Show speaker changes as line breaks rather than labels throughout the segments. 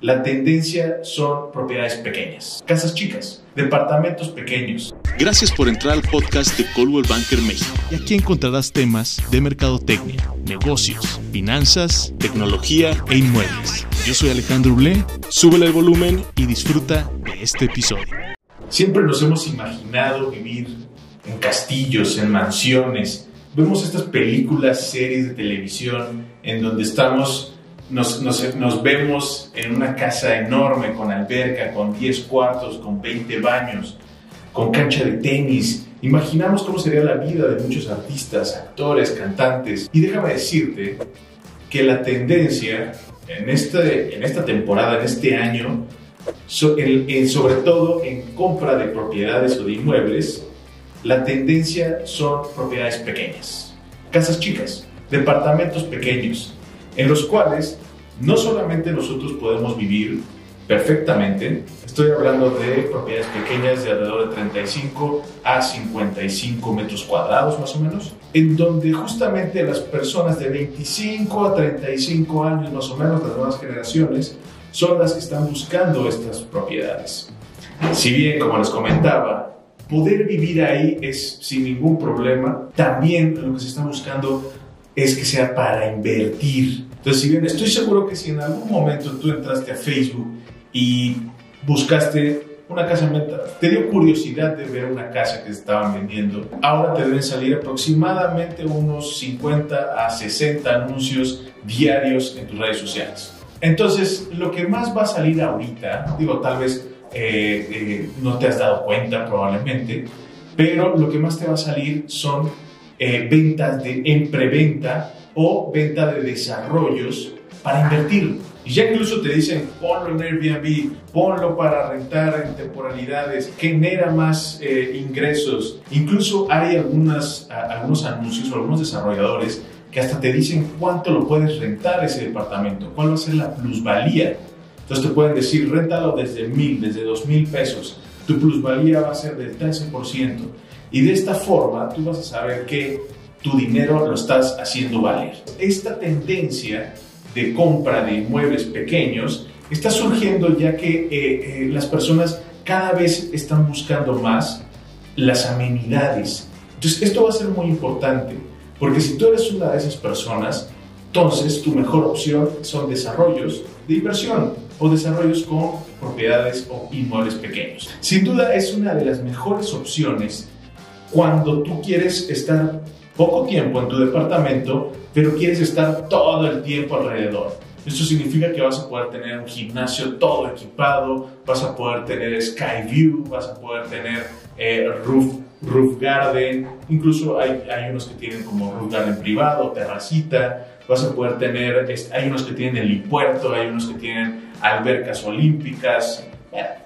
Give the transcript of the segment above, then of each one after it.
La tendencia son propiedades pequeñas, casas chicas, departamentos pequeños.
Gracias por entrar al podcast de Coldwell Banker México. Y aquí encontrarás temas de mercadotecnia, negocios, finanzas, tecnología e inmuebles. Yo soy Alejandro Blé, súbele el volumen y disfruta de este episodio.
Siempre nos hemos imaginado vivir en castillos, en mansiones. Vemos estas películas, series de televisión en donde estamos nos, nos, vemos en una casa enorme con alberca, con 10 cuartos, con 20 baños, con cancha de tenis. Imaginamos cómo sería la vida de muchos artistas, actores, cantantes. Y déjame decirte que la tendencia en, este, en esta temporada, en este año, sobre todo en compra de propiedades o de inmuebles, la tendencia son propiedades pequeñas, casas chicas, departamentos pequeños, en los cuales no solamente nosotros podemos vivir perfectamente, estoy hablando de propiedades pequeñas de alrededor de 35 a 55 metros cuadrados más o menos, en donde justamente las personas de 25 a 35 años más o menos, las nuevas generaciones, son las que están buscando estas propiedades. Si bien, como les comentaba, poder vivir ahí es sin ningún problema, también lo que se está buscando es que sea para invertir. Entonces, si bien estoy seguro que si en algún momento tú entraste a Facebook y buscaste una casa en venta, te dio curiosidad de ver una casa que estaban vendiendo, ahora te deben salir aproximadamente unos 50 a 60 anuncios diarios en tus redes sociales. Entonces, lo que más va a salir ahorita, digo, tal vez eh, eh, no te has dado cuenta probablemente, pero lo que más te va a salir son eh, ventas de, en preventa o venta de desarrollos para invertir. Y ya incluso te dicen, ponlo en Airbnb, ponlo para rentar en temporalidades, genera más eh, ingresos. Incluso hay algunas, algunos anuncios o algunos desarrolladores que hasta te dicen cuánto lo puedes rentar ese departamento, cuál va a ser la plusvalía. Entonces te pueden decir, réntalo desde mil, desde dos mil pesos. Tu plusvalía va a ser del 13%. Y de esta forma tú vas a saber que tu dinero lo estás haciendo valer. Esta tendencia de compra de inmuebles pequeños está surgiendo ya que eh, eh, las personas cada vez están buscando más las amenidades. Entonces esto va a ser muy importante porque si tú eres una de esas personas, entonces tu mejor opción son desarrollos de inversión o desarrollos con propiedades o inmuebles pequeños. Sin duda es una de las mejores opciones cuando tú quieres estar poco tiempo en tu departamento, pero quieres estar todo el tiempo alrededor. Esto significa que vas a poder tener un gimnasio todo equipado, vas a poder tener sky view, vas a poder tener eh, roof, roof garden, incluso hay, hay unos que tienen como roof garden privado, terracita, vas a poder tener, hay unos que tienen helipuerto, hay unos que tienen albercas olímpicas,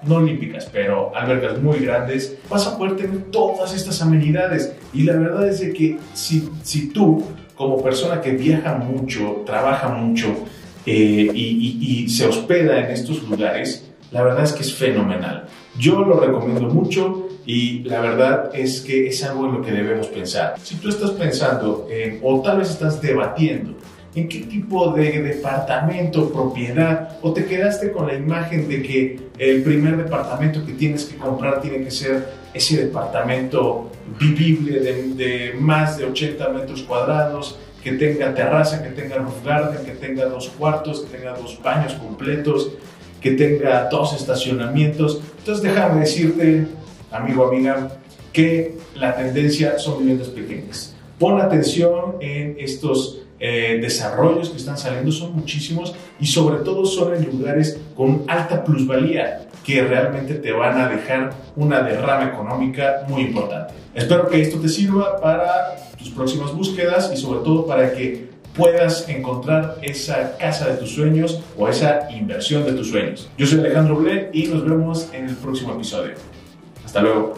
no olímpicas, pero albercas muy grandes, vas a poder tener todas estas amenidades. Y la verdad es de que si, si tú, como persona que viaja mucho, trabaja mucho eh, y, se hospeda en estos lugares, la verdad es que es fenomenal. Yo lo recomiendo mucho y la verdad es que es algo en lo que debemos pensar. Si tú estás pensando en, o tal vez estás debatiendo en qué tipo de departamento, propiedad, o te quedaste con la imagen de que el primer departamento que tienes que comprar tiene que ser ese departamento vivible de, más de 80 metros cuadrados, que tenga terraza, que tenga roof garden, que tenga dos cuartos, que tenga dos baños completos, que tenga dos estacionamientos. Entonces déjame decirte, amigo, amiga, que la tendencia son viviendas pequeñas. Pon atención en estos eh, desarrollos que están saliendo son muchísimos y sobre todo son en lugares con alta plusvalía que realmente te van a dejar una derrama económica muy importante. Espero que esto te sirva para tus próximas búsquedas y sobre todo para que puedas encontrar esa casa de tus sueños o esa inversión de tus sueños. Yo soy Alejandro Ble y nos vemos en el próximo episodio. Hasta luego.